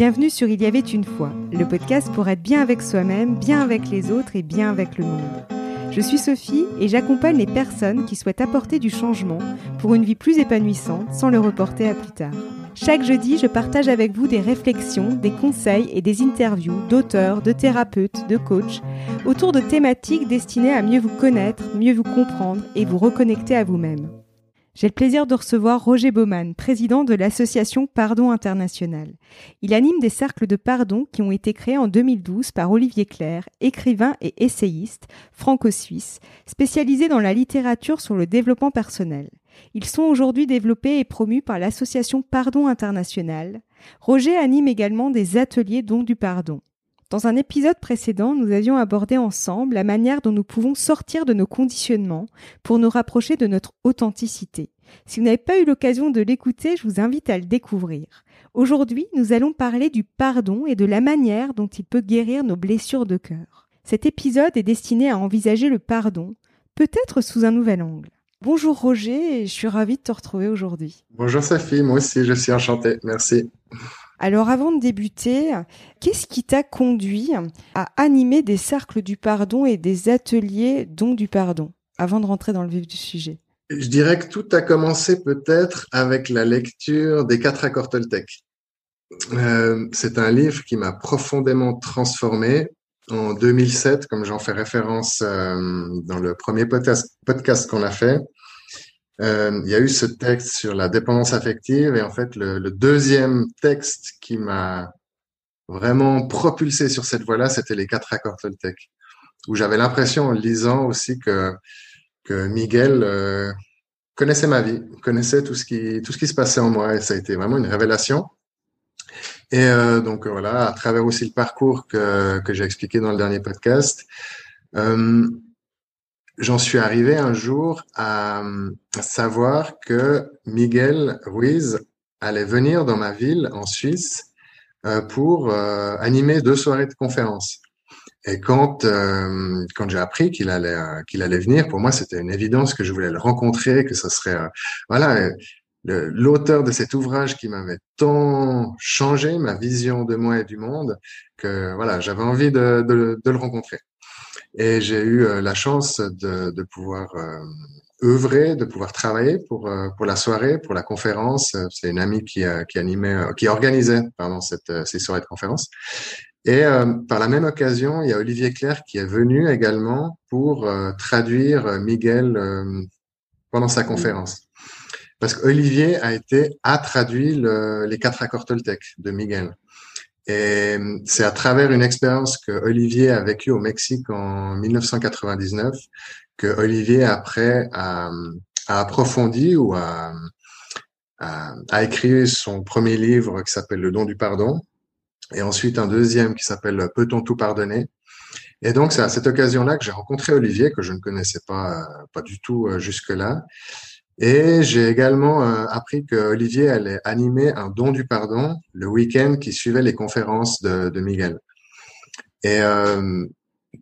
Bienvenue sur Il y avait une fois, le podcast pour être bien avec soi-même, bien avec les autres et bien avec le monde. Je suis Sophie et j'accompagne les personnes qui souhaitent apporter du changement pour une vie plus épanouissante sans le reporter à plus tard. Chaque jeudi, je partage avec vous des réflexions, des conseils et des interviews d'auteurs, de thérapeutes, de coachs autour de thématiques destinées à mieux vous connaître, mieux vous comprendre et vous reconnecter à vous-même. J'ai le plaisir de recevoir Roger Baumann, président de l'association Pardon International. Il anime des cercles de pardon qui ont été créés en 2012 par Olivier Claire, écrivain et essayiste franco-suisse, spécialisé dans la littérature sur le développement personnel. Ils sont aujourd'hui développés et promus par l'association Pardon International. Roger anime également des ateliers dont du pardon. Dans un épisode précédent, nous avions abordé ensemble la manière dont nous pouvons sortir de nos conditionnements pour nous rapprocher de notre authenticité. Si vous n'avez pas eu l'occasion de l'écouter, je vous invite à le découvrir. Aujourd'hui, nous allons parler du pardon et de la manière dont il peut guérir nos blessures de cœur. Cet épisode est destiné à envisager le pardon, peut-être sous un nouvel angle. Bonjour Roger, je suis ravie de te retrouver aujourd'hui. Bonjour Sophie, moi aussi je suis enchanté, merci. Alors avant de débuter, qu'est-ce qui t'a conduit à animer des cercles du pardon et des ateliers dont du pardon, avant de rentrer dans le vif du sujet? Je dirais que tout a commencé peut-être avec la lecture des quatre accords Toltec. Euh, c'est un livre qui m'a profondément transformé. En 2007, comme j'en fais référence euh, dans le premier podcast qu'on a fait, euh, il y a eu ce texte sur la dépendance affective et en fait le, deuxième texte qui m'a vraiment propulsé sur cette voie-là, c'était les quatre accords Toltec, où j'avais l'impression en lisant aussi que Miguel euh, connaissait ma vie, connaissait tout ce qui tout ce qui se passait en moi et ça a été vraiment une révélation. Et euh, donc voilà, à travers aussi le parcours que que j'ai expliqué dans le dernier podcast. J'en suis arrivé un jour à, savoir que Miguel Ruiz allait venir dans ma ville en Suisse euh, pour euh, animer deux soirées de conférences. Et quand euh, quand j'ai appris qu'il allait qu'il allait venir, pour moi c'était une évidence que je voulais le rencontrer, que ce serait voilà l'auteur de cet ouvrage qui m'avait tant changé ma vision de moi et du monde que voilà j'avais envie de, de, de le rencontrer. Et j'ai eu euh, la chance de, pouvoir euh, œuvrer, de pouvoir travailler pour euh, pour la soirée, pour la conférence. C'est une amie qui animait, qui organisait pardon cette ces soirées de conférence. Et par la même occasion, il y a Olivier Claire qui est venu également pour traduire Miguel pendant sa conférence. Parce qu'Olivier a été a traduit le, les quatre accords Toltec de Miguel. Et c'est à travers une expérience que Olivier a vécue au Mexique en 1999 que Olivier après a, a approfondi ou a, a, a, écrit son premier livre qui s'appelle Le don du pardon et ensuite un deuxième qui s'appelle Peut-on tout pardonner? Et donc c'est à cette occasion-là que j'ai rencontré Olivier que je ne connaissais pas pas du tout euh, jusque-là et j'ai également euh, appris que Olivier allait animer un don du pardon le week-end qui suivait les conférences de, Miguel. Et euh,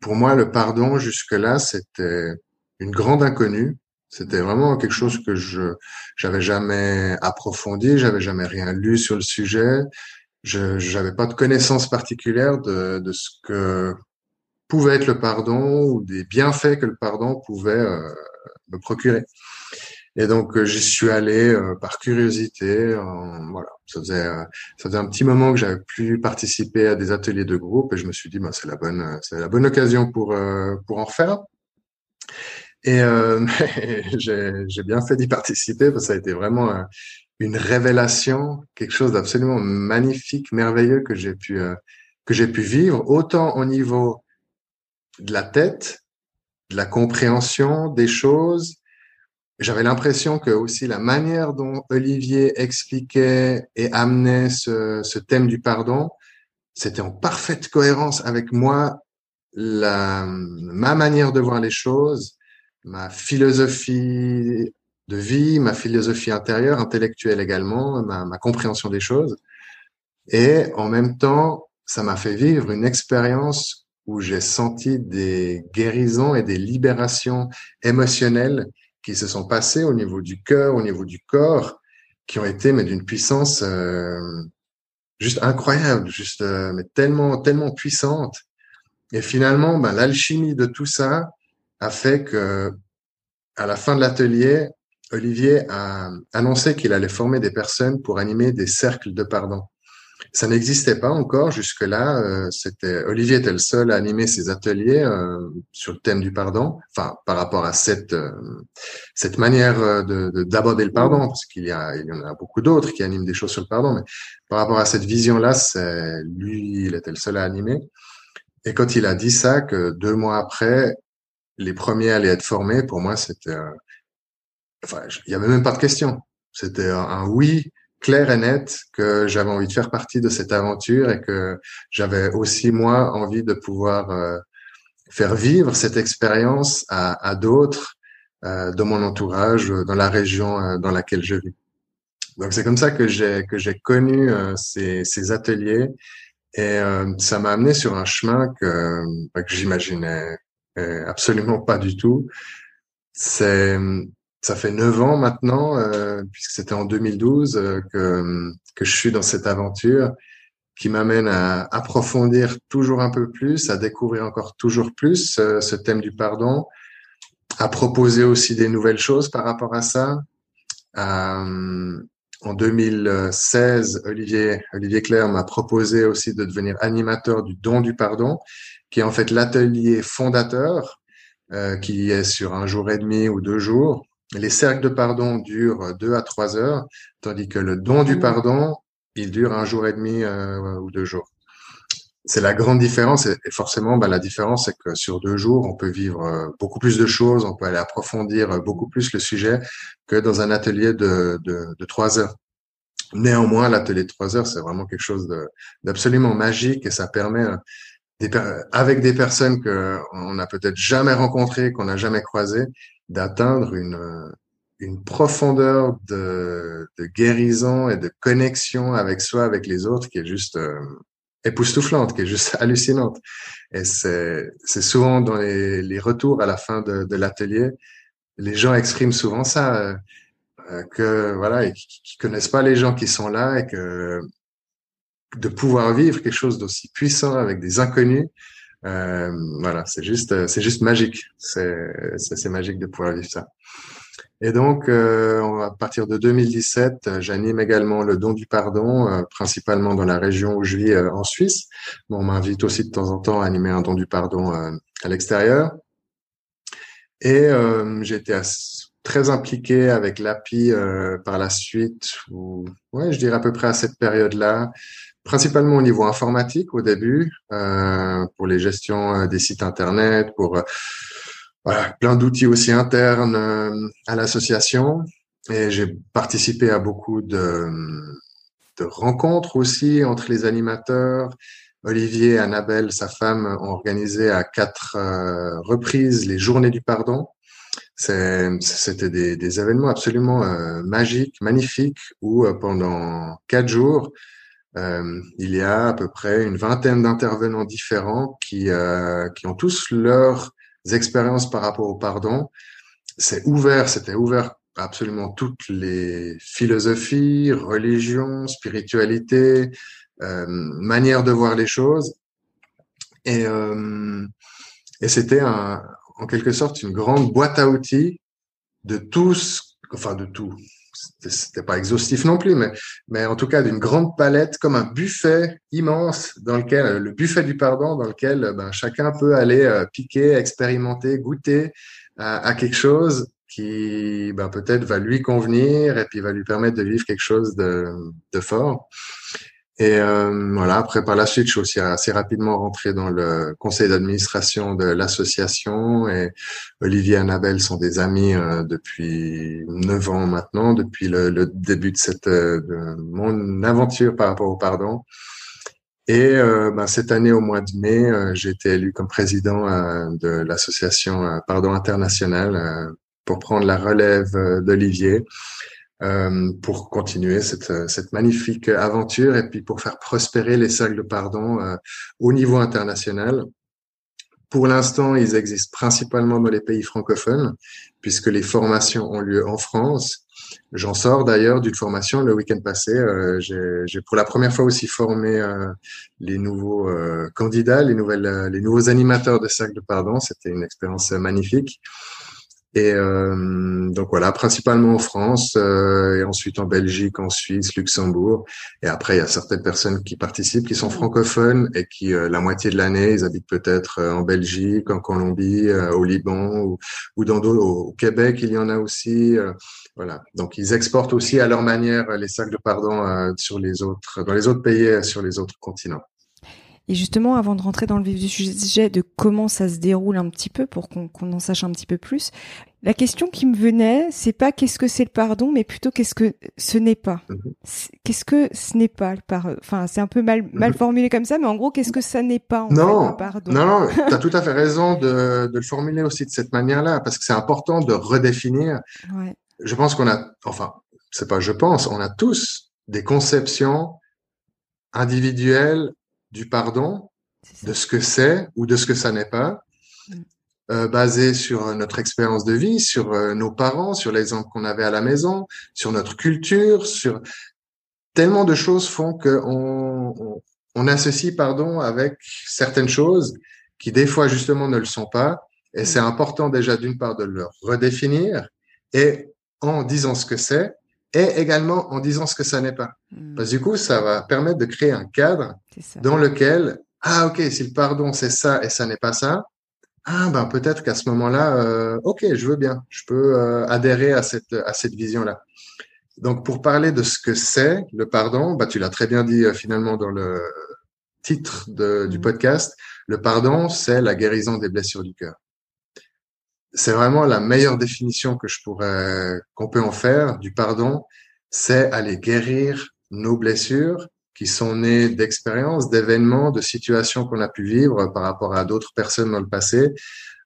pour moi, le pardon jusque-là, c'était une grande inconnue. C'était vraiment quelque chose que je j'avais jamais approfondi, j'avais jamais rien lu sur le sujet. Je j'avais pas de connaissance particulière de, de ce que pouvait être le pardon ou des bienfaits que le pardon pouvait euh, me procurer. Et donc euh, j'y suis allé euh, par curiosité. voilà, ça faisait euh, ça faisait un petit moment que j'avais plus participé à des ateliers de groupe et je me suis dit bah c'est la bonne c'est la bonne occasion pour pour en faire. Et j'ai bien fait d'y participer parce que ça a été vraiment une révélation, quelque chose d'absolument magnifique, merveilleux que j'ai pu que j'ai pu vivre autant au niveau de la tête, de la compréhension des choses, j'avais l'impression que aussi la manière dont Olivier expliquait et amenait ce, thème du pardon, c'était en parfaite cohérence avec moi, ma manière de voir les choses, ma philosophie de vie, ma philosophie intérieure, intellectuelle également, ma compréhension des choses. Et en même temps, ça m'a fait vivre une expérience où j'ai senti des guérisons et des libérations émotionnelles qui se sont passés au niveau du cœur, au niveau du corps, qui ont été mais d'une puissance euh, juste incroyable, juste mais tellement tellement puissante. Et finalement, ben, l'alchimie de tout ça a fait que à la fin de l'atelier, Olivier a annoncé qu'il allait former des personnes pour animer des cercles de pardon. Ça n'existait pas encore jusque-là. Euh, c'était Olivier était le seul à animer ses ateliers euh, sur le thème du pardon. Enfin, par rapport à cette euh, cette manière de d'aborder le pardon, parce qu'il y a il y en a beaucoup d'autres qui animent des choses sur le pardon, mais par rapport à cette vision-là, c'est lui, il était le seul à animer. Et quand il a dit ça, que deux mois après, les premiers allaient être formés, pour moi, c'était enfin, il y avait même pas de question. C'était un, oui clair et net que j'avais envie de faire partie de cette aventure et que j'avais aussi moi envie de pouvoir euh, faire vivre cette expérience à, à d'autres euh, dans mon entourage, dans la région euh, dans laquelle je vis. Donc c'est comme ça que j'ai que j'ai connu euh, ces, ces ateliers et ça m'a amené sur un chemin que bah, que j'imaginais absolument pas du tout. C'est ça fait neuf ans maintenant, euh, puisque c'était en 2012 euh, que, que je suis dans cette aventure qui m'amène à approfondir toujours un peu plus, à découvrir encore toujours plus euh, ce thème du pardon, à proposer aussi des nouvelles choses par rapport à ça. en 2016, Olivier, Olivier Claire m'a proposé aussi de devenir animateur du don du pardon, qui est en fait l'atelier fondateur, qui est sur un jour et demi ou deux jours, les cercles de pardon durent deux à trois heures, tandis que le don du pardon, il dure un jour et demi euh, ou deux jours. C'est la grande différence et forcément, bah, la différence, c'est que sur deux jours, on peut vivre euh, beaucoup plus de choses, on peut aller approfondir euh, beaucoup plus le sujet que dans un atelier de, de, trois heures. Néanmoins, l'atelier de trois heures, c'est vraiment quelque chose d'absolument magique et ça permet avec des personnes qu'on n'a peut-être jamais rencontrées, qu'on n'a jamais croisées, d'atteindre une, une profondeur de, de, guérison et de connexion avec soi, avec les autres, qui est juste euh, époustouflante, qui est juste hallucinante. Et c'est, souvent dans les, les, retours à la fin de, de l'atelier, les gens expriment souvent ça, euh, euh que voilà, qui, qui connaissent pas les gens qui sont là et que de pouvoir vivre quelque chose d'aussi puissant avec des inconnus, euh, voilà, c'est juste, c'est juste magique. C'est, c'est magique de pouvoir vivre ça. Et donc, euh, à partir de 2017, j'anime également le don du pardon, euh, principalement dans la région où je vis euh, en Suisse. Bon, on m'invite aussi de temps en temps à animer un don du pardon euh, à l'extérieur. Et j'ai été très impliqué avec l'API par la suite, ou ouais, je dirais à peu près à cette période-là principalement au niveau informatique au début, euh, pour les gestions euh, des sites internet, pour euh, plein d'outils aussi internes à l'association. Et j'ai participé à beaucoup de, rencontres aussi entre les animateurs. Olivier Annabelle, sa femme, ont organisé à quatre reprises les Journées du Pardon. C'était des, événements absolument magiques, magnifiques, où pendant quatre jours, euh, il y a à peu près une vingtaine d'intervenants différents qui, euh, qui ont tous leurs expériences par rapport au pardon. C'est ouvert, c'était ouvert à absolument toutes les philosophies, religions, spiritualités, euh, manières de voir les choses. Et, euh, et c'était en quelque sorte une grande boîte à outils de tous, enfin de tout, c'était pas exhaustif non plus, mais, mais en tout cas d'une grande palette, comme un buffet immense dans lequel, euh, le buffet du pardon, dans lequel euh, ben, chacun peut aller euh, piquer, expérimenter, goûter à, quelque chose qui ben, peut-être va lui convenir et puis va lui permettre de vivre quelque chose de, de fort. Et euh, voilà, après par la suite, je suis aussi assez rapidement rentré dans le conseil d'administration de l'association et Olivier et Annabelle sont des amis euh, depuis neuf ans maintenant, depuis le, le début de cette euh, de mon aventure par rapport au pardon. Et euh, ben, cette année, au mois de mai, j'ai été élu comme président de l'association Pardon International pour prendre la relève d'Olivier. Euh, pour continuer cette, cette, magnifique aventure et puis pour faire prospérer les cercles de pardon euh, au niveau international. Pour l'instant, ils existent principalement dans les pays francophones, puisque les formations ont lieu en France. J'en sors d'ailleurs d'une formation le week-end passé. Euh, j'ai pour la première fois aussi formé euh, les nouveaux euh, candidats, les nouvelles, les nouveaux animateurs de cercle de pardon. C'était une expérience magnifique. Et euh, donc voilà, principalement en France, euh, et ensuite en Belgique, en Suisse, Luxembourg. Et après, il y a certaines personnes qui participent, qui sont francophones et qui, euh, la moitié de l'année, ils habitent peut-être en Belgique, en Colombie, au Liban ou, ou dans au Québec, il y en a aussi. voilà. Donc ils exportent aussi à leur manière les sacs de pardon sur les autres, dans les autres pays, sur les autres continents. Et justement, avant de rentrer dans le vif du sujet de comment ça se déroule un petit peu pour qu'on en sache un petit peu plus, la question qui me venait, c'est pas qu'est-ce que c'est le pardon, mais plutôt qu'est-ce que ce n'est pas. Mhm. Qu'est-ce que ce n'est pas le pardon Enfin, c'est un peu mal, mal mhm. formulé comme ça, mais en gros, qu'est-ce que ça n'est pas en non, fait, le pardon? Non, non, tu as tout à fait raison de, de, le formuler aussi de cette manière-là, parce que c'est important de redéfinir. Ouais. Je pense qu'on a, enfin, c'est pas je pense, on a tous des conceptions individuelles du pardon, de ce que c'est ou de ce que ça n'est pas, mm. euh, basé sur notre expérience de vie, sur euh, nos parents, sur l'exemple qu'on avait à la maison, sur notre culture, sur tellement de choses font que on, on, associe pardon avec certaines choses qui des fois justement ne le sont pas. Et mm. c'est important déjà d'une part de le redéfinir et en disant ce que c'est, et également en disant ce que ça n'est pas. Hmm. Parce que du coup, ça va permettre de créer un cadre dans lequel, ah ok, si le pardon c'est ça et ça n'est pas ça, ah ben peut-être qu'à ce moment-là, euh, ok, je veux bien, je peux euh, adhérer à cette à cette vision-là. Donc pour parler de ce que c'est le pardon, bah tu l'as très bien dit euh, finalement dans le titre de, du hmm. podcast, le pardon c'est la guérison des blessures du cœur c'est vraiment la meilleure définition que je pourrais, qu'on peut en faire du pardon, c'est aller guérir nos blessures qui sont nées d'expériences, d'événements, de situations qu'on a pu vivre par rapport à d'autres personnes dans le passé,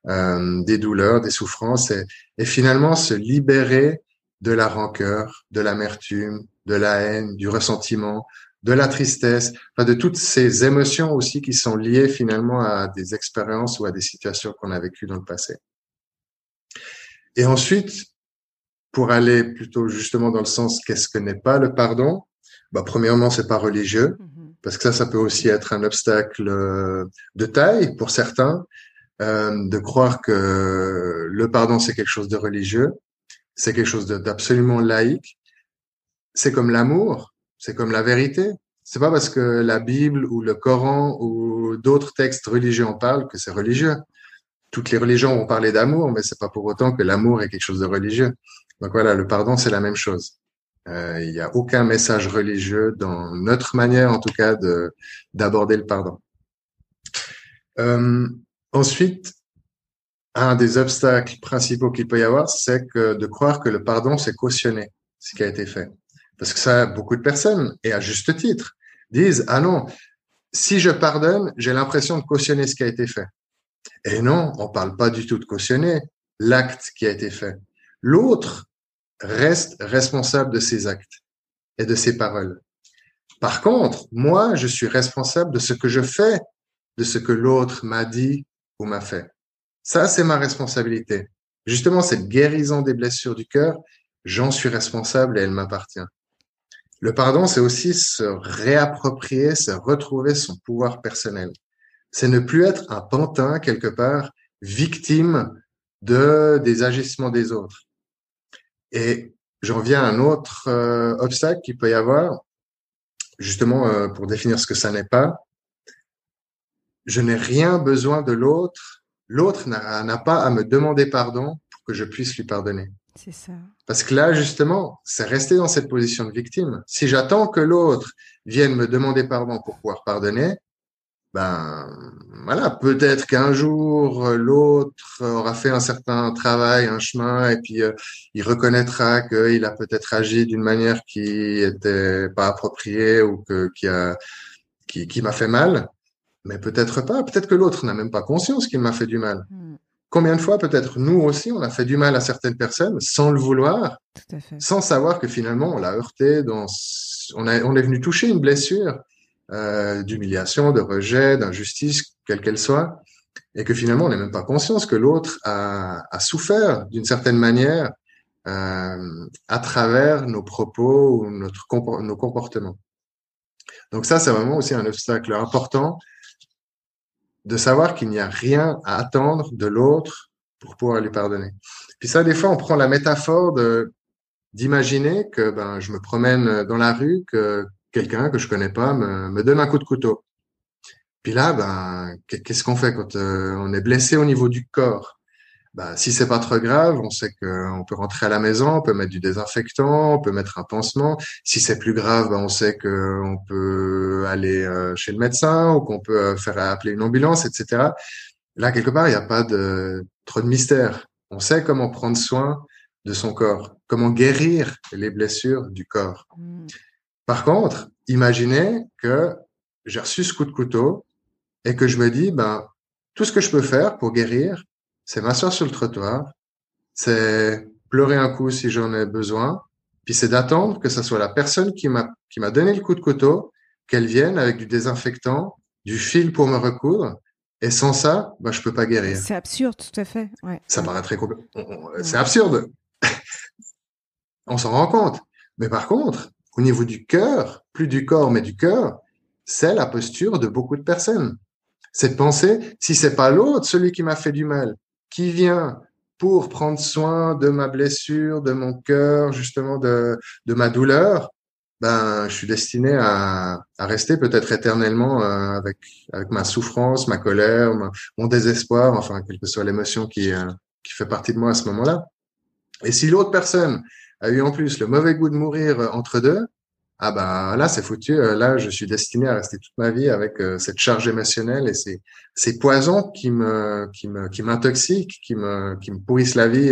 euh, des douleurs, des souffrances, et, et, finalement se libérer de la rancœur, de l'amertume, de la haine, du ressentiment, de la tristesse, enfin de toutes ces émotions aussi qui sont liées finalement à des expériences ou à des situations qu'on a vécues dans le passé. Et ensuite, pour aller plutôt justement dans le sens qu'est-ce que n'est pas le pardon, bah, premièrement, c'est pas religieux, mm-hmm. parce que ça, ça peut aussi être un obstacle euh, de taille pour certains, euh, de croire que le pardon, c'est quelque chose de religieux, c'est quelque chose d'absolument laïque. C'est comme l'amour, c'est comme la vérité. C'est pas parce que la Bible ou le Coran ou d'autres textes religieux en parlent que c'est religieux toutes les religions vont parler d'amour, mais c'est pas pour autant que l'amour est quelque chose de religieux. Donc voilà, le pardon, c'est la même chose. Euh, il n'y a aucun message religieux dans notre manière, en tout cas, de d'aborder le pardon. Euh, ensuite, un des obstacles principaux qu'il peut y avoir, c'est de croire que le pardon, c'est cautionner ce qui a été fait. Parce que ça, beaucoup de personnes, et à juste titre, disent, ah non, si je pardonne, j'ai l'impression de cautionner ce qui a été fait. Et non, on parle pas du tout de cautionner l'acte qui a été fait. L'autre reste responsable de ses actes et de ses paroles. Par contre, moi, je suis responsable de ce que je fais, de ce que l'autre m'a dit ou m'a fait. Ça, c'est ma responsabilité. Justement, cette guérison des blessures du cœur, j'en suis responsable et elle m'appartient. Le pardon, c'est aussi se réapproprier, se retrouver son pouvoir personnel c'est ne plus être un pantin quelque part, victime de des agissements des autres. Et j'en viens à un autre euh, obstacle qu'il peut y avoir, justement euh, pour définir ce que ça n'est pas. Je n'ai rien besoin de l'autre. L'autre n'a pas à me demander pardon pour que je puisse lui pardonner. C'est ça. Parce que là, justement, c'est rester dans cette position de victime. Si j'attends que l'autre vienne me demander pardon pour pouvoir pardonner, ben voilà, peut-être qu'un jour l'autre aura fait un certain travail, un chemin, et puis euh, il reconnaîtra qu'il a peut-être agi d'une manière qui était pas appropriée ou que qui a qui, qui m'a fait mal, mais peut-être pas. Peut-être que l'autre n'a même pas conscience qu'il m'a fait du mal. Hmm. Combien de fois peut-être nous aussi on a fait du mal à certaines personnes sans le vouloir, sans savoir que finalement on l'a heurté, dans, on, a, on est venu toucher une blessure euh, d'humiliation, de rejet, d'injustice, quelle qu'elle soit. et que finalement on n'est même pas conscient que l'autre a, souffert d'une certaine manière euh, à travers nos propos ou notre nos comportements. Donc ça, c'est vraiment aussi un obstacle important de savoir qu'il n'y a rien à attendre de l'autre pour pouvoir lui pardonner. Puis ça, des fois, on prend la métaphore d'imaginer que ben je me promène dans la rue, que quelqu'un que je connais pas me, me donne un coup de couteau. Puis là, ben, qu'est-ce qu'on fait quand euh, on est blessé au niveau du corps? Ben, Si c'est pas trop grave, on sait qu'on peut rentrer à la maison, on peut mettre du désinfectant, on peut mettre un pansement. Si c'est plus grave, ben, on sait qu'on peut aller euh, chez le médecin ou qu'on peut euh, faire appeler une ambulance, etc. Là, quelque part, il n'y a pas de trop de mystère. On sait comment prendre soin de son corps, comment guérir les blessures du corps. Mmh. Par contre, imaginez que j'ai reçu ce coup de couteau, et que je me dis, ben, tout ce que je peux faire pour guérir, c'est m'asseoir sur le trottoir, c'est pleurer un coup si j'en ai besoin, puis c'est d'attendre que ce soit la personne qui m'a qui m'a donné le coup de couteau, qu'elle vienne avec du désinfectant, du fil pour me recoudre, et sans ça, ben, je peux pas guérir. C'est absurde, tout à fait. Ouais. Ça paraît très C'est absurde. On s'en rend compte. Mais par contre, au niveau du cœur, plus du corps, mais du cœur, c'est la posture de beaucoup de personnes. Cette pensée, si c'est pas l'autre, celui qui m'a fait du mal, qui vient pour prendre soin de ma blessure, de mon cœur, justement de, de ma douleur, ben, je suis destiné à, à rester peut-être éternellement euh, avec, avec ma souffrance, ma colère, mon désespoir, enfin, quelle que soit l'émotion qui, euh, qui fait partie de moi à ce moment-là. Et si l'autre personne a eu en plus le mauvais goût de mourir euh, entre deux, ah ben là c'est foutu, euh, là je suis destiné à rester toute ma vie avec euh, cette charge émotionnelle et ces, ces poisons qui me qui me qui m'intoxiquent, qui me qui me pourrissent la vie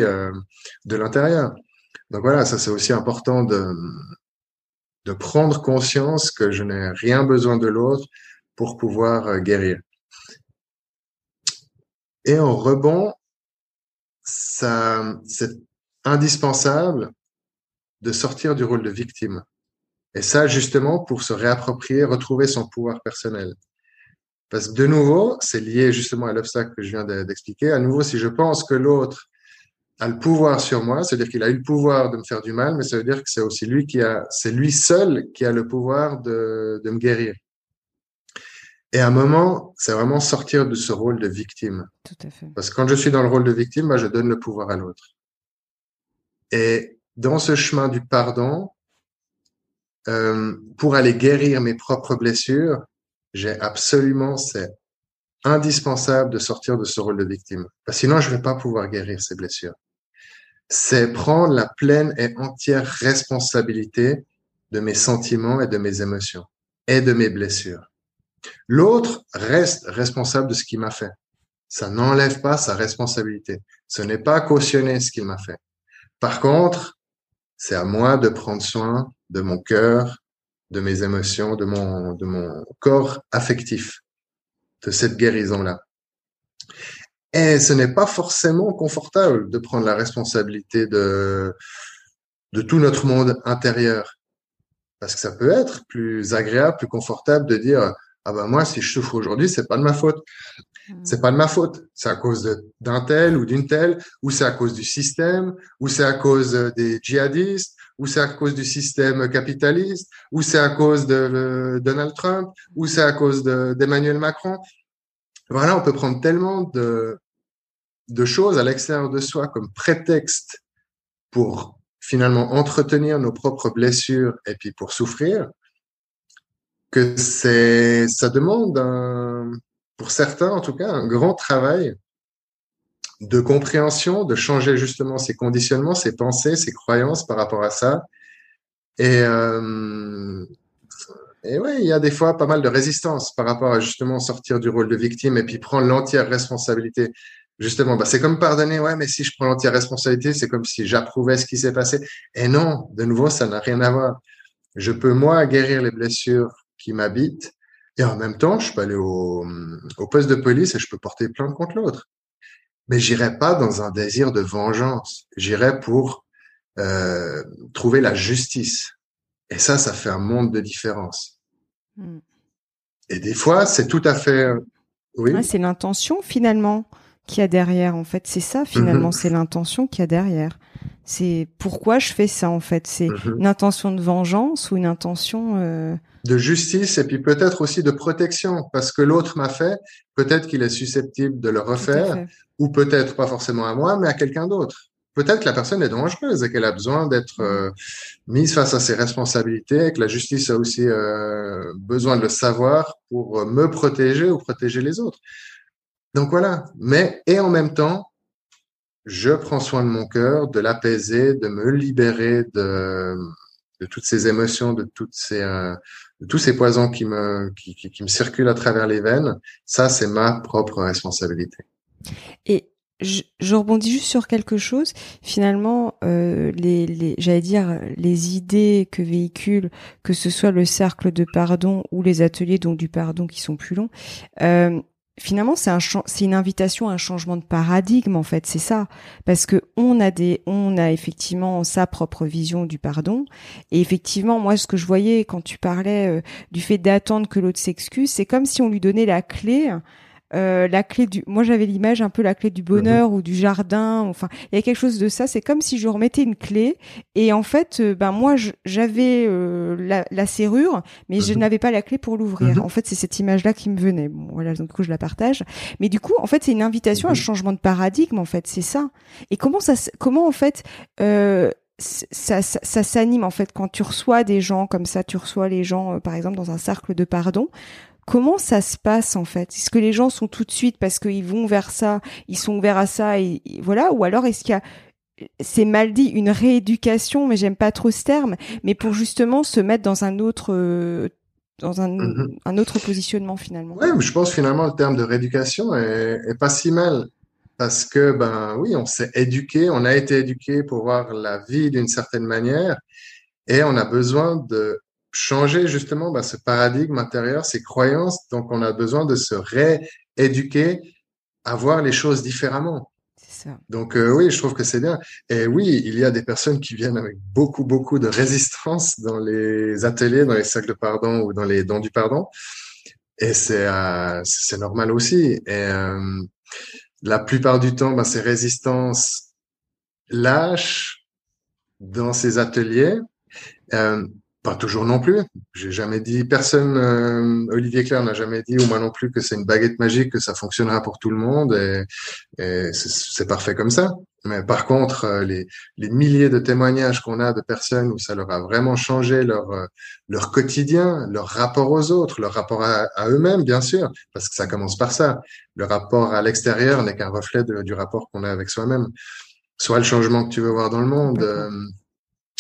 de l'intérieur. Donc voilà, ça c'est aussi important de de prendre conscience que je n'ai rien besoin de l'autre pour pouvoir guérir. Et en rebond, ça c'est indispensable de sortir du rôle de victime. Et ça, justement, pour se réapproprier, retrouver son pouvoir personnel. Parce que de nouveau, c'est lié justement à l'obstacle que je viens d'expliquer. À nouveau, si je pense que l'autre a le pouvoir sur moi, c'est-à-dire qu'il a eu le pouvoir de me faire du mal, mais ça veut dire que c'est aussi lui qui a, c'est lui seul qui a le pouvoir de, de me guérir. Et à un moment, c'est vraiment sortir de ce rôle de victime. Tout à fait. Parce que quand je suis dans le rôle de victime, moi, je donne le pouvoir à l'autre. Et dans ce chemin du pardon, euh, pour aller guérir mes propres blessures, j'ai absolument, c'est indispensable de sortir de ce rôle de victime. Parce que sinon, je vais pas pouvoir guérir ces blessures. C'est prendre la pleine et entière responsabilité de mes sentiments et de mes émotions et de mes blessures. L'autre reste responsable de ce qu'il m'a fait. Ça n'enlève pas sa responsabilité. Ce n'est pas cautionner ce qu'il m'a fait. Par contre, c'est à moi de prendre soin de mon cœur, de mes émotions, de mon, corps affectif, de cette guérison-là. Et ce n'est pas forcément confortable de prendre la responsabilité de, de tout notre monde intérieur. Parce que ça peut être plus agréable, plus confortable de dire, ah ben moi, si je souffre aujourd'hui, c'est pas de ma faute. C'est pas de ma faute. C'est à cause d'un tel ou d'une telle, ou c'est à cause du système, ou c'est à cause des djihadistes, ou c'est à cause du système capitaliste, ou c'est à cause de Donald Trump, ou c'est à cause d'Emmanuel Macron. Voilà, on peut prendre tellement de, de choses à l'extérieur de soi comme prétexte pour finalement entretenir nos propres blessures et puis pour souffrir, que c'est, ça demande un, pour certains en tout cas, un grand travail de compréhension, de changer justement ses conditionnements, ses pensées, ses croyances par rapport à ça. Et, euh, ouais, il y a des fois pas mal de résistance par rapport à justement sortir du rôle de victime et puis prendre l'entière responsabilité. Justement, bah, c'est comme pardonner, ouais, mais si je prends l'entière responsabilité, c'est comme si j'approuvais ce qui s'est passé. Et non, de nouveau, ça n'a rien à voir. Je peux, moi, guérir les blessures qui m'habitent et en même temps, je peux aller au, au poste de police et je peux porter plainte contre l'autre mais j'irai pas dans un désir de vengeance. J'irai pour euh, trouver la justice. Et ça, ça fait un monde de différence. Mm. Et des fois, c'est tout à fait Oui. c'est l'intention finalement qu'il y a derrière. En fait, c'est ça finalement, Mhm. c'est l'intention qu'il y a derrière. C'est pourquoi je fais ça en fait. C'est Mhm. une intention de vengeance ou une intention. euh, de justice et puis peut-être aussi de protection parce que l'autre m'a fait, peut-être qu'il est susceptible de le refaire ou peut-être pas forcément à moi mais à quelqu'un d'autre. Peut-être que la personne est dangereuse et qu'elle a besoin d'être euh, mise face à ses responsabilités et que la justice a aussi euh, besoin de le savoir pour me protéger ou protéger les autres. Donc voilà. Mais et en même temps, je prends soin de mon cœur, de l'apaiser, de me libérer de, de toutes ces émotions, de euh, tous ces poisons qui me, circulent à travers les veines. Ça, c'est ma propre responsabilité. Et je, je rebondis juste sur quelque chose. Finalement, euh, les, les j'allais dire les idées que véhicule, que ce soit le cercle de pardon ou les ateliers donc du pardon qui sont plus longs. Euh, finalement, c'est un c'est une invitation à un changement de paradigme en fait, c'est ça, parce que on a des, on a effectivement sa propre vision du pardon, et effectivement, moi, ce que je voyais quand tu parlais euh, du fait d'attendre que l'autre s'excuse, c'est comme si on lui donnait la clé. Euh, la clé du moi j'avais l'image un peu la clé du bonheur ou du jardin enfin il y a quelque chose de ça c'est comme si je remettais une clé et en fait euh, ben moi j'avais euh, la, la serrure mais je Mhm. n'avais pas la clé pour l'ouvrir Mhm. en fait c'est cette image là qui me venait bon voilà donc du coup je la partage mais du coup en fait c'est une invitation à un Mhm. changement de paradigme en fait c'est ça et comment ça comment en fait euh, ça, ça s'anime en fait quand tu reçois des gens comme ça, tu reçois les gens euh, par exemple dans un cercle de pardon. Comment ça se passe en fait? Est-ce que les gens sont tout de suite parce qu'ils vont vers ça, ils sont ouverts à ça et, et voilà Ou alors est-ce qu'il y a c'est mal dit une rééducation, mais j'aime pas trop ce terme, mais pour justement se mettre dans un autre euh, dans un, Mhm. un autre positionnement finalement? Mais je pense finalement le terme de rééducation est, est pas si mal parce que ben oui, on s'est éduqué, on a été éduqué pour voir la vie d'une certaine manière et on a besoin de changer justement ben, ce paradigme intérieur, ces croyances. Donc on a besoin de se rééduquer à voir les choses différemment. C'est ça. Donc euh, oui, je trouve que c'est bien. Et oui, il y a des personnes qui viennent avec beaucoup, beaucoup de résistance dans les ateliers, dans les cercles de pardon ou dans les dons du pardon. Et c'est euh, c'est normal aussi. Et euh, la plupart du temps, ben, ces résistances lâchent dans ces ateliers. Pas toujours non plus. J'ai jamais dit, personne, euh, Olivier Claire n'a jamais dit, ou moi non plus, que c'est une baguette magique, que ça fonctionnera pour tout le monde, et, et c'est- parfait comme ça. Mais par contre, euh, les, les milliers de témoignages qu'on a de personnes où ça leur a vraiment changé leur, euh, leur quotidien, leur rapport aux autres, leur rapport à, à eux-mêmes, bien sûr, parce que ça commence par ça. Le rapport à l'extérieur n'est qu'un reflet de- du rapport qu'on a avec soi-même. Soit le changement que tu veux voir dans le monde, euh,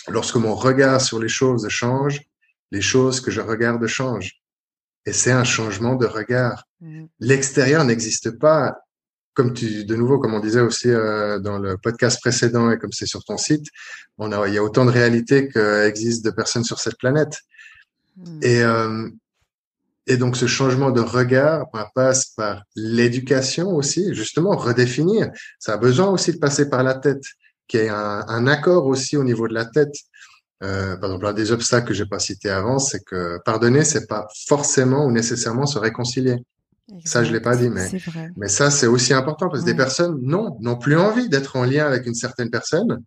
lorsque mon regard sur les choses change, les choses que je regarde changent. Et c'est un changement de regard. Mhm. L'extérieur n'existe pas, comme tu, de nouveau, comme on disait aussi euh, dans le podcast précédent et comme c'est sur ton site, on a, il y a autant de réalités qu'existent de personnes sur cette planète. Et, euh, et donc ce changement de regard ben, passe par l'éducation aussi, justement, redéfinir. Ça a besoin aussi de passer par la tête, qu'il y ait un, un accord aussi au niveau de la tête. Euh, par exemple, un des obstacles que j'ai pas cité avant, c'est que pardonner, c'est pas forcément ou nécessairement se réconcilier. Ça, je l'ai pas dit, mais-. Mais ça, c'est aussi important parce que Ouais. des personnes, non, n'ont plus envie d'être en lien avec une certaine personne.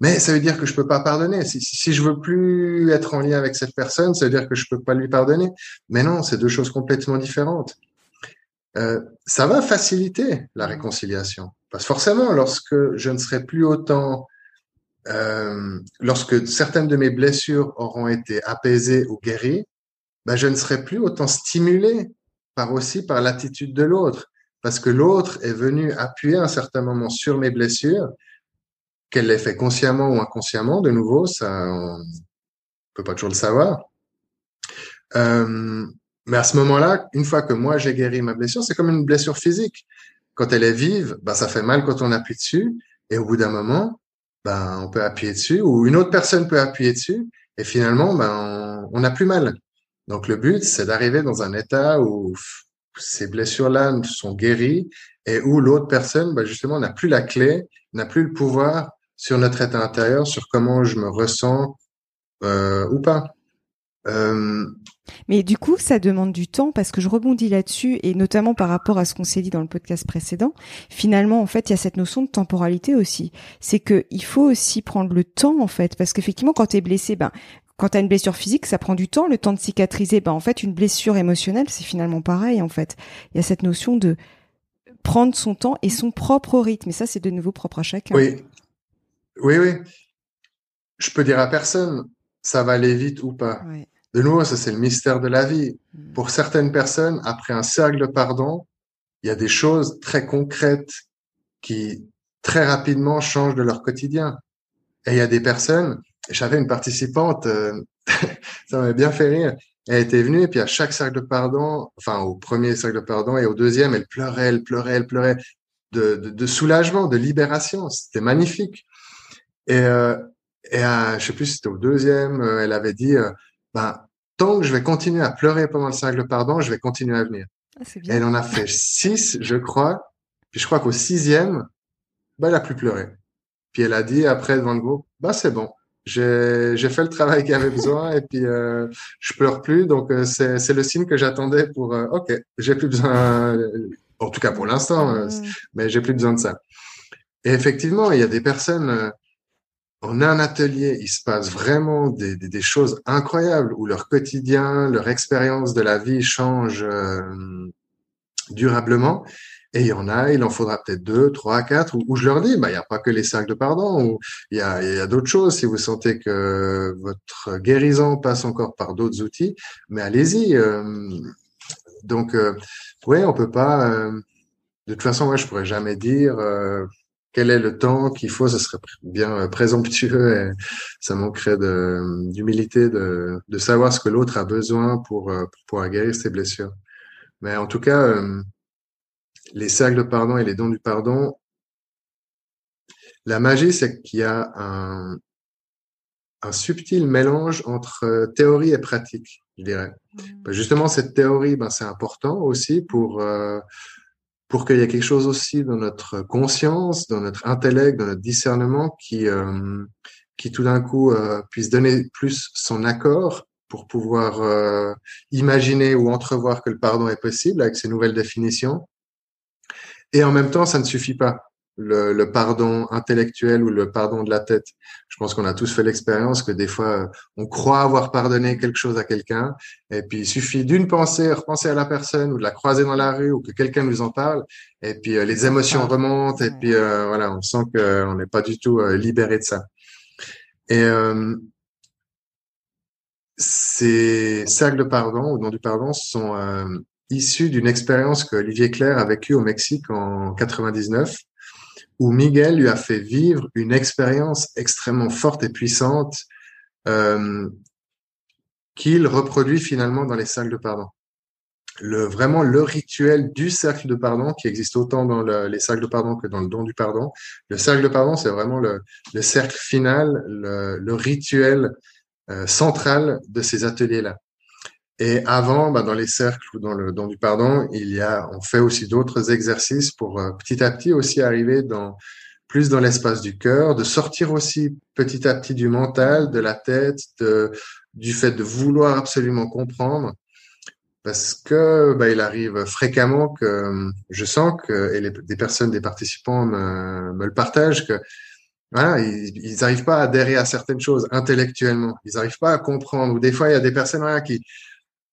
Mais ça veut dire que je peux pas pardonner. Si, si, si je veux plus être en lien avec cette personne, ça veut dire que je peux pas lui pardonner. Mais non, c'est deux choses complètement différentes. Euh, ça va faciliter la réconciliation. Parce que forcément, lorsque je ne serai plus autant, euh, lorsque certaines de mes blessures auront été apaisées ou guéries, ben, je ne serai plus autant stimulé par aussi par l'attitude de l'autre. Parce que l'autre est venu appuyer à un certain moment sur mes blessures, qu'elle l'ait fait consciemment ou inconsciemment, de nouveau, ça, on peut pas toujours le savoir. Euh, mais à ce moment-là, une fois que moi j'ai guéri ma blessure, c'est comme une blessure physique. Quand elle est vive, ben, ça fait mal quand on appuie dessus, et au bout d'un moment, ben, on peut appuyer dessus, ou une autre personne peut appuyer dessus, et finalement, ben, on n'a plus mal. Donc le but, c'est d'arriver dans un état où ces blessures-là sont guéries et où l'autre personne, ben, justement, n'a plus la clé, n'a plus le pouvoir sur notre état intérieur, sur comment je me ressens euh, ou pas. Euh, mais du coup, ça demande du temps parce que je rebondis là-dessus et notamment par rapport à ce qu'on s'est dit dans le podcast précédent. Finalement, en fait, il y a cette notion de temporalité aussi. C'est que il faut aussi prendre le temps, en fait, parce qu'effectivement, quand tu es blessé, ben, quand tu as une blessure physique, ça prend du temps, le temps de cicatriser. Ben, en fait, une blessure émotionnelle, c'est finalement pareil, en fait. Il y a cette notion de prendre son temps et son propre rythme. Et ça, c'est de nouveau propre à chacun. Oui. Oui, oui. Je peux dire à personne, ça va aller vite ou pas. De nouveau, ça c'est le mystère de la vie. Mm. Pour certaines personnes, après un cercle de pardon, il y a des choses très concrètes qui très rapidement changent de leur quotidien. Et il y a des personnes, j'avais une participante, euh, ça m'avait bien fait rire. Elle était venue et puis à chaque cercle de pardon, enfin au premier cercle de pardon et au deuxième, elle pleurait, elle pleurait, elle pleurait de, de, de soulagement, de libération. C'était magnifique. Et, euh, et je sais plus si c'était au deuxième, euh, elle avait dit, euh, ben, tant que je vais continuer à pleurer pendant le cercle de pardon, je vais continuer à venir. Ah, elle en a fait six, je crois. Puis je crois qu'au sixième, bah, elle a plus pleuré. Puis elle a dit après devant le groupe, bah c'est bon, j'ai fait le travail qu'il avait besoin et puis euh, je pleure plus. Donc euh, c'est le signe que j'attendais pour. Euh, ok, j'ai plus besoin. en tout cas pour l'instant, euh, mm. mais j'ai plus besoin de ça. Et effectivement, il y a des personnes a un atelier, il se passe vraiment des, choses incroyables où leur quotidien, leur expérience de la vie change euh, durablement. Et il y en a, il en faudra peut-être deux, trois, quatre, où, je leur dis, bah, il n'y a pas que les cercles de pardon, il y a, d'autres choses. Si vous sentez que votre guérison passe encore par d'autres outils, mais allez-y. Euh, donc, euh, oui, on peut pas. Euh, de toute façon, moi, je pourrais jamais dire quel est le temps qu'il faut, ce serait bien euh, présomptueux et ça manquerait d'humilité de, de, savoir ce que l'autre a besoin pour, euh, pour pouvoir guérir ses blessures. Mais en tout cas, euh, les cercles de pardon et les dons du pardon, la magie, c'est qu'il y a un, un subtil mélange entre théorie et pratique, je dirais. Mmh. Justement, cette théorie, ben, c'est important aussi pour pour qu'il y ait quelque chose aussi dans notre conscience, dans notre intellect, dans notre discernement qui, euh, qui tout d'un coup euh, puisse donner plus son accord pour pouvoir euh, imaginer ou entrevoir que le pardon est possible avec ces nouvelles définitions. Et en même temps, ça ne suffit pas le, le, pardon intellectuel ou le pardon de la tête. Je pense qu'on a tous fait l'expérience que des fois, euh, on croit avoir pardonné quelque chose à quelqu'un, et puis il suffit d'une pensée, repenser à la personne, ou de la croiser dans la rue, ou que quelqu'un nous en parle, et puis euh, les émotions remontent, et puis euh, voilà, on sent qu'on n'est pas du tout libéré de ça. Et ces cercles de pardon, ou non du pardon, sont issus d'une expérience que Olivier Claire a vécue au Mexique en 99 où Miguel lui a fait vivre une expérience extrêmement forte et puissante euh, qu'il reproduit finalement dans les cercles de pardon. Le, vraiment le rituel du cercle de pardon qui existe autant dans le, les cercles de pardon que dans le don du pardon. Le cercle de pardon, c'est vraiment le, le, cercle final, le, le rituel euh, central de ces ateliers-là. Et avant, bah, dans les cercles ou dans le don du pardon, il y a, on fait aussi d'autres exercices pour euh, petit à petit aussi arriver dans plus dans l'espace du cœur, de sortir aussi petit à petit du mental, de la tête, de, du fait de vouloir absolument comprendre, parce que bah, il arrive fréquemment que je sens que et des personnes, des participants me, me le partagent que voilà, ils n'arrivent pas à adhérer à certaines choses intellectuellement, ils n'arrivent pas à comprendre. Ou des fois, il y a des personnes voilà, qui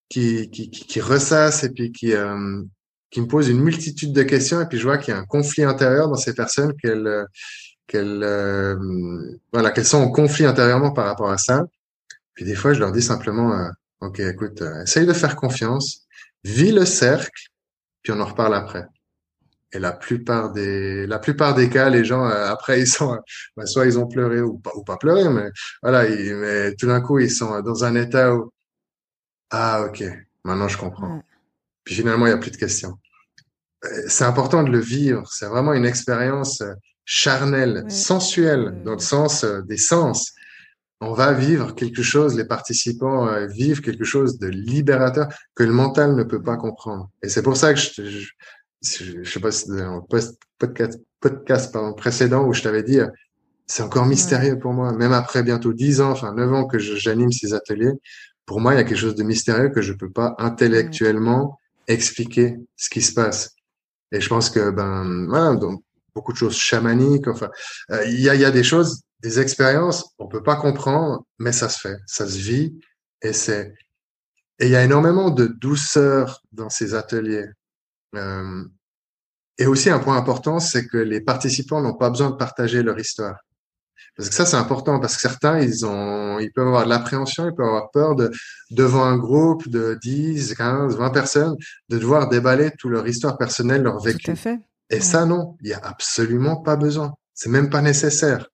qui, qui, qui, ressasse et puis qui, euh, qui me pose une multitude de questions et puis je vois qu'il y a un conflit intérieur dans ces personnes qu'elles qu'elles euh, voilà qu'elles sont en conflit intérieurement par rapport à ça. Puis des fois je leur dis simplement euh, ok écoute essaye de faire confiance, vis le cercle puis on en reparle après. Et la plupart des la plupart des cas les gens après ils sont bah, soit ils ont pleuré ou pas ou pas pleuré mais voilà ils, mais tout d'un coup ils sont dans un état où ah, ok. Maintenant, je comprends. Puis finalement, il n'y a plus de questions. Euh, c'est important de le vivre. C'est vraiment une expérience euh, charnelle, sensuelle, dans le sens euh, des sens. On va vivre quelque chose, les participants vivent quelque chose de libérateur que le mental ne peut pas comprendre. Et c'est pour ça que je, je, je, sais pas si dans le podcast, podcast pardon, précédent où je t'avais dit, c'est encore mystérieux pour moi, même après bientôt dix ans, enfin neuf ans que j'anime ces ateliers, pour moi, il y a quelque chose de mystérieux que je peux pas intellectuellement expliquer ce qui se passe. Et je pense que ben voilà, donc beaucoup de choses chamaniques. Enfin, euh, il y, a, y a des choses, des expériences, on peut pas comprendre, mais ça se fait, ça se vit, et c'est et il y a énormément de douceur dans ces ateliers. Euh, et aussi un point important, c'est que les participants n'ont pas besoin de partager leur histoire. Parce que ça, c'est important parce que certains, ils ont, ils peuvent avoir de l'appréhension, ils peuvent avoir peur de, devant un groupe de 10, 15, 20 personnes, de devoir déballer toute leur histoire personnelle, leur vécu. Tout à fait. Et ça, non, il y a absolument pas besoin. C'est même pas nécessaire.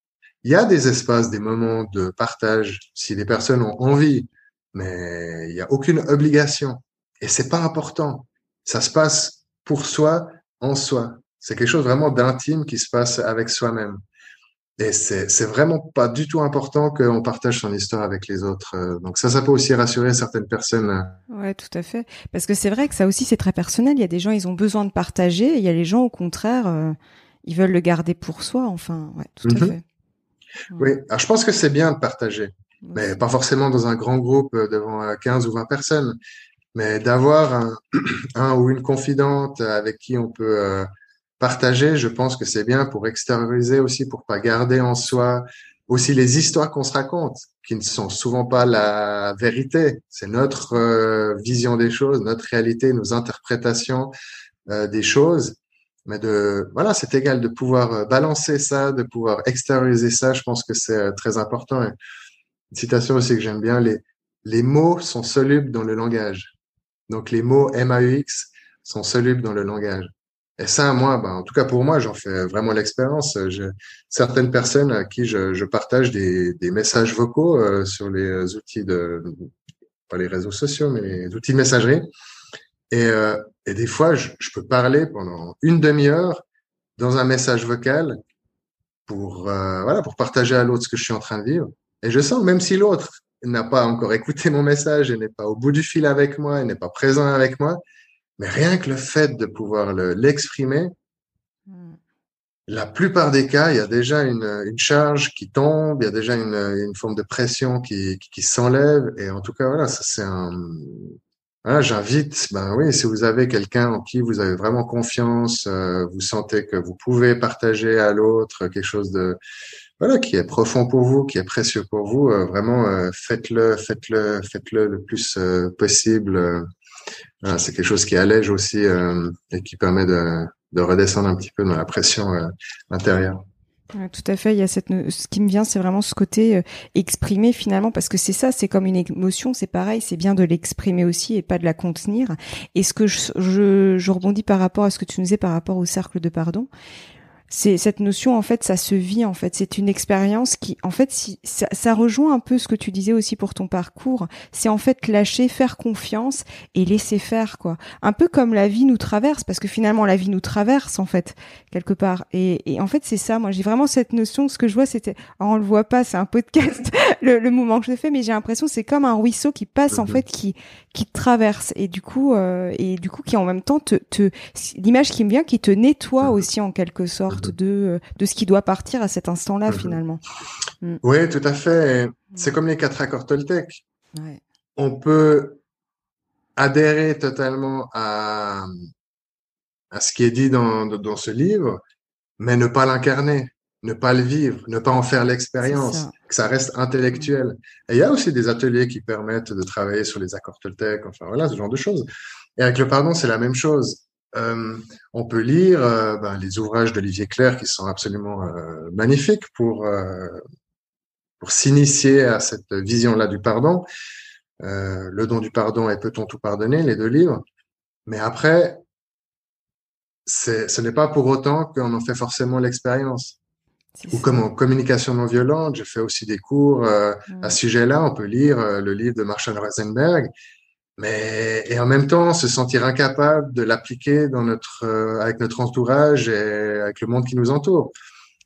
Il y a des espaces, des moments de partage, si les personnes ont envie, mais il y a aucune obligation. Et c'est pas important. Ça se passe pour soi, en soi. C'est quelque chose vraiment d'intime qui se passe avec soi-même. Et c'est vraiment pas du tout important qu'on partage son histoire avec les autres. Euh, donc ça, ça peut aussi rassurer certaines personnes. Euh. Ouais, tout à fait. Parce que c'est vrai que ça aussi, c'est très personnel. Il y a des gens, ils ont besoin de partager. Et il y a les gens, au contraire, euh, ils veulent le garder pour soi. Enfin, ouais, tout à mhm. fait. Oui, alors je pense que c'est bien de partager. Mais pas forcément dans un grand groupe devant 15 ou 20 personnes. Mais d'avoir un, un, ou une confidente avec qui on peut partager, je pense que c'est bien pour extérioriser aussi, pour pas garder en soi aussi les histoires qu'on se raconte, qui ne sont souvent pas la vérité. C'est notre euh, vision des choses, notre réalité, nos interprétations euh, des choses. Mais de voilà, c'est égal de pouvoir euh, balancer ça, de pouvoir extérioriser ça. Je pense que c'est très important. une citation aussi que j'aime bien les les mots sont solubles dans le langage. Donc les mots MAUX sont solubles dans le langage. Et ça, moi, ben, en tout cas pour moi, j'en fais vraiment l'expérience. Certaines personnes à qui je, partage des, messages vocaux euh, sur les outils de, pas les réseaux sociaux, mais les outils de messagerie. Et, euh, des fois, je, peux parler pendant une demi-heure dans un message vocal pour, euh, voilà, pour partager à l'autre ce que je suis en train de vivre. Et je sens, même si l'autre n'a pas encore écouté mon message et n'est pas au bout du fil avec moi, n'est pas présent avec moi, mais rien que le fait de pouvoir l'exprimer, hmm. la plupart des cas, il y a déjà une, une charge qui tombe, il y a déjà une, une forme de pression qui, qui, s'enlève. Et en tout cas, voilà, ça c'est un. Voilà, j'invite, ben oui, si vous avez quelqu'un en qui vous avez vraiment confiance, euh, vous sentez que vous pouvez partager à l'autre quelque chose de, voilà, qui est profond pour vous, qui est précieux pour vous, euh, vraiment euh, faites-le, faites-le, faites-le le plus possible c'est quelque chose qui allège aussi euh, et qui permet de, de, redescendre un petit peu dans la pression euh, intérieure. tout à fait. Il y a cette, ce qui me vient, c'est vraiment ce côté euh, exprimer finalement, parce que c'est ça, c'est comme une émotion, c'est pareil, c'est bien de l'exprimer aussi et pas de la contenir. Et ce que je, je, je, rebondis par rapport à ce que tu nous disais par rapport au cercle de pardon, c'est cette notion en fait ça se vit en fait. C'est une expérience qui en fait si ça, ça, rejoint un peu ce que tu disais aussi pour ton parcours. C'est en fait lâcher faire confiance et laisser faire quoi. Un peu comme la vie nous traverse parce que finalement la vie nous traverse en fait quelque part. Et, et en fait c'est ça moi. J'ai vraiment cette notion ce que je vois c'était on le voit pas c'est un podcast le, le mouvement que je fais mais j'ai l'impression c'est comme un ruisseau qui passe en mhm. fait qui qui te traverse. Et du coup euh, et du coup qui en même temps te, te l'image qui me vient qui te nettoie mhm. aussi en quelque sorte de, de ce qui doit partir à cet instant-là, mhm. finalement. Mm. Oui, tout à fait. C'est comme les quatre accords Toltec. On peut adhérer totalement à, à ce qui est dit dans, dans ce livre, mais ne pas l'incarner, ne pas le vivre, ne pas en faire l'expérience, que ça reste intellectuel. Et il y a aussi des ateliers qui permettent de travailler sur les accords Toltec, enfin voilà, ce genre de choses. Et avec le pardon, c'est la même chose. Euh, on peut lire euh, ben, les ouvrages d'Olivier Claire qui sont absolument euh, magnifiques pour pour s'initier à cette vision-là du pardon. le don du pardon et peut-on tout pardonner, les deux livres. Mais après, ce n'est pas pour autant qu'on en fait forcément l'expérience. Ou comme en communication non violente, je fais aussi des cours à ce sujet-là. On peut lire le livre de Marshall Rosenberg mais et en même temps se sentir incapable de l'appliquer dans notre euh, avec notre entourage et avec le monde qui nous entoure.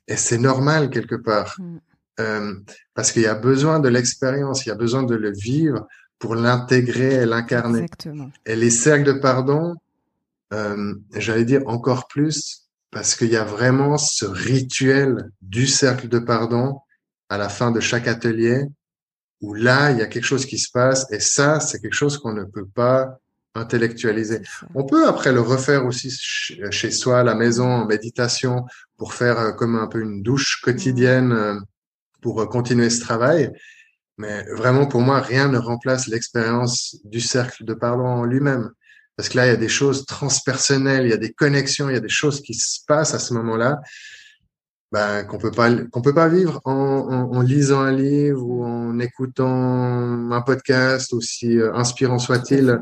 Et c'est normal quelque part mm. euh, parce qu'il y a besoin de l'expérience, il y a besoin de le vivre pour l'intégrer et l'incarner. Et les cercles de pardon, euh, j'allais dire encore plus parce qu'il y a vraiment ce rituel du cercle de pardon à la fin de chaque atelier où là, il y a quelque chose qui se passe et ça, c'est quelque chose qu'on ne peut pas intellectualiser. On peut après le refaire aussi chez soi, à la maison, en méditation, pour faire euh, comme un peu une douche quotidienne euh, pour euh, continuer ce travail. Mais vraiment, pour moi, rien ne remplace l'expérience du cercle de pardon en lui-même. Parce que là, il y a des choses transpersonnelles, il y a des connexions, il y a des choses qui se passent à ce moment-là ben, qu'on peut pas qu'on peut pas vivre en, en, en, lisant un livre ou en écoutant un podcast aussi inspirant soit-il.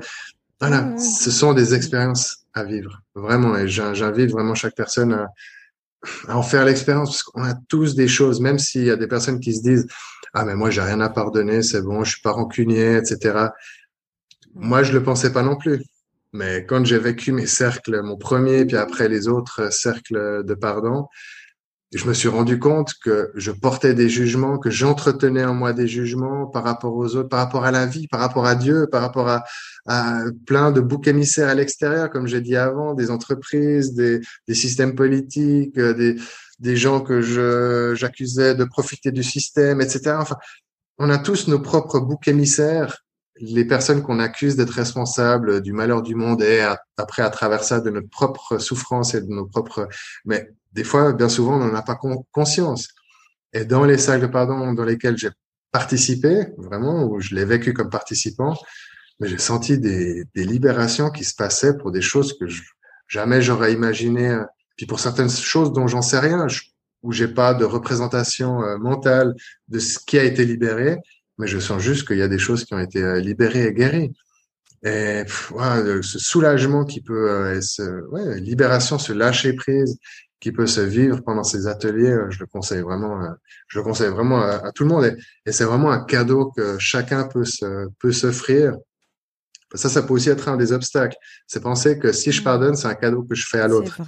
Voilà, mmh. ce sont des expériences à vivre, vraiment. Et j'invite vraiment chaque personne à, à en faire l'expérience parce qu'on a tous des choses, même s'il y a des personnes qui se disent ah mais moi j'ai rien à pardonner, c'est bon, je suis pas rancunier, etc. Moi je le pensais pas non plus. Mais quand j'ai vécu mes cercles, mon premier, puis après les autres cercles de pardon, je me suis rendu compte que je portais des jugements, que j'entretenais en moi des jugements par rapport aux autres, par rapport à la vie, par rapport à Dieu, par rapport à, plein de boucs émissaires à l'extérieur, comme j'ai dit avant, des entreprises, des, systèmes politiques, euh, des, gens que j'accusais de profiter du système, etc. Enfin, on a tous nos propres boucs émissaires, les personnes qu'on accuse d'être responsables du malheur du monde et après à travers ça de notre propre souffrance et de nos propres, mais des fois, bien souvent, on n'en a pas conscience. Et dans les salles de pardon dans lesquelles j'ai participé, vraiment, où je l'ai vécu comme participant, mais j'ai senti des, des, libérations qui se passaient pour des choses que je, jamais j'aurais imaginé. Puis pour certaines choses dont j'en sais rien, je, où j'ai pas de représentation euh, mentale de ce qui a été libéré, mais je sens juste qu'il y a des choses qui ont été euh, libérées et guéries. Et ce soulagement qui peut, euh, ce, ouais, libération, ce lâcher prise qui peut se vivre pendant ces ateliers, euh, je le conseille vraiment, euh, je le conseille vraiment à, tout le monde. Et, c'est vraiment un cadeau que chacun peut se, peut s'offrir. Ça, ça peut aussi être un des obstacles. C'est penser que si je mm. pardonne, c'est un cadeau que je fais à l'autre.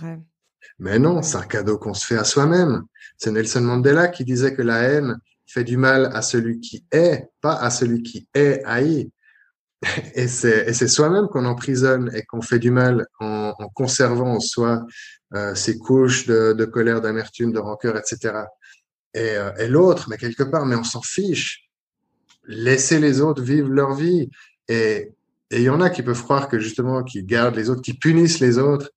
Mais non, c'est un cadeau qu'on se fait à soi-même. C'est Nelson Mandela qui disait que la haine fait du mal à celui qui est, pas à celui qui est haï. Et c'est, soi-même qu'on emprisonne et qu'on fait du mal en, conservant en soi euh, ces couches de, colère, d'amertume, de rancœur, etc. Et, euh, et l'autre, mais quelque part, mais on s'en fiche. Laissez les autres vivre leur vie. Et il y en a qui peuvent croire que justement, qu'ils gardent les autres, qui punissent les autres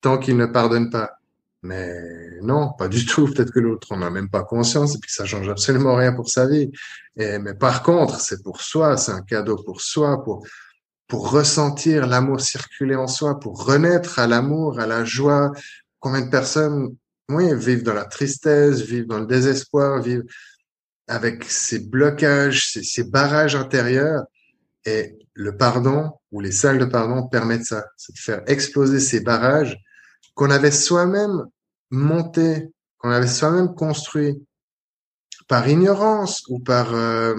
tant qu'ils ne pardonnent pas. Mais non, pas du tout. Peut-être que l'autre n'en a même pas conscience et puis ça change absolument rien pour sa vie. Et, mais par contre, c'est pour soi, c'est un cadeau pour soi, pour pour ressentir l'amour circuler en soi, pour renaître à l'amour, à la joie. Combien de personnes, oui, vivent dans la tristesse, vivent dans le désespoir, vivent avec ces blocages, ces, ces barrages intérieurs. Et le pardon ou les salles de pardon permettent ça, c'est de faire exploser ces barrages qu'on avait soi-même montés, qu'on avait soi-même construits par ignorance ou par euh,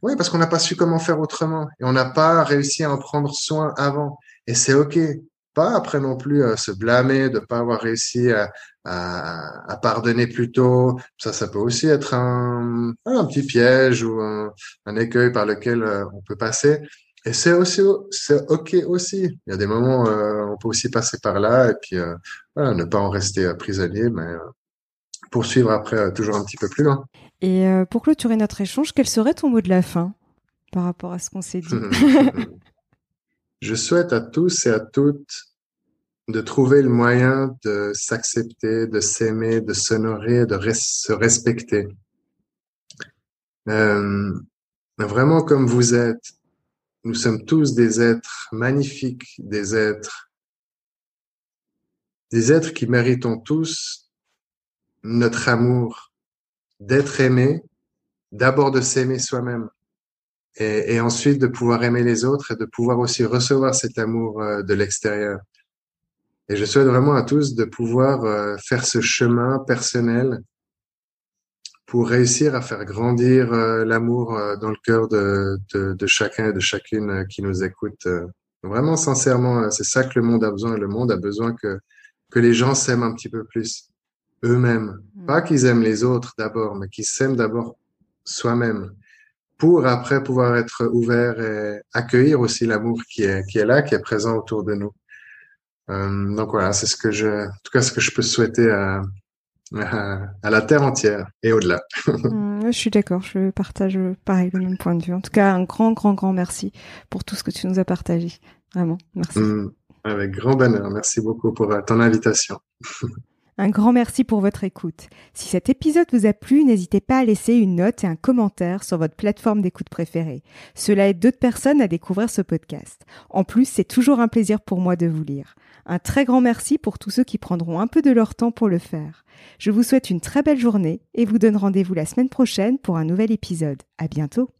oui, parce qu'on n'a pas su comment faire autrement et on n'a pas réussi à en prendre soin avant. Et c'est OK. Pas après non plus euh, se blâmer de pas avoir réussi à, à, à, pardonner plus tôt. Ça, ça peut aussi être un, un petit piège ou un, un écueil par lequel euh, on peut passer. Et c'est aussi, c'est ok aussi. Il y a des moments, euh, on peut aussi passer par là et puis euh, voilà, ne pas en rester prisonnier, mais poursuivre après toujours un petit peu plus loin. Et euh, pour clôturer notre échange, quel serait ton mot de la fin par rapport à ce qu'on s'est dit Je souhaite à tous et à toutes de trouver le moyen de s'accepter, de s'aimer, de s'honorer, de se respecter. Euh, vraiment comme vous êtes, nous sommes tous des êtres magnifiques, des êtres, des êtres qui méritons tous notre amour, d'être aimé, d'abord de s'aimer soi-même et, et, ensuite de pouvoir aimer les autres et de pouvoir aussi recevoir cet amour euh, de l'extérieur. Et je souhaite vraiment à tous de pouvoir euh, faire ce chemin personnel pour réussir à faire grandir euh, l'amour dans le cœur de, de, de, chacun et de chacune qui nous écoute. Vraiment sincèrement, c'est ça que le monde a besoin. Le monde a besoin que, que les gens s'aiment un petit peu plus eux-mêmes. Mm. Pas qu'ils aiment les autres d'abord, mais qu'ils s'aiment d'abord soi-même pour après pouvoir être ouverts et accueillir aussi l'amour qui est, qui est là, qui est présent autour de nous. Euh, donc voilà, c'est ce que je, en tout cas, ce que je peux souhaiter à, à, la terre entière et au-delà. Mm, je suis d'accord, je partage pareil le même point de vue. En tout cas, un grand, grand, grand merci pour tout ce que tu nous as partagé. Vraiment, merci. Mmh, avec grand bonheur. Merci beaucoup pour ton invitation. Un grand merci pour votre écoute. Si cet épisode vous a plu, n'hésitez pas à laisser une note et un commentaire sur votre plateforme d'écoute préférée. Cela aide d'autres personnes à découvrir ce podcast. En plus, c'est toujours un plaisir pour moi de vous lire. Un très grand merci pour tous ceux qui prendront un peu de leur temps pour le faire. Je vous souhaite une très belle journée et vous donne rendez-vous la semaine prochaine pour un nouvel épisode. À bientôt.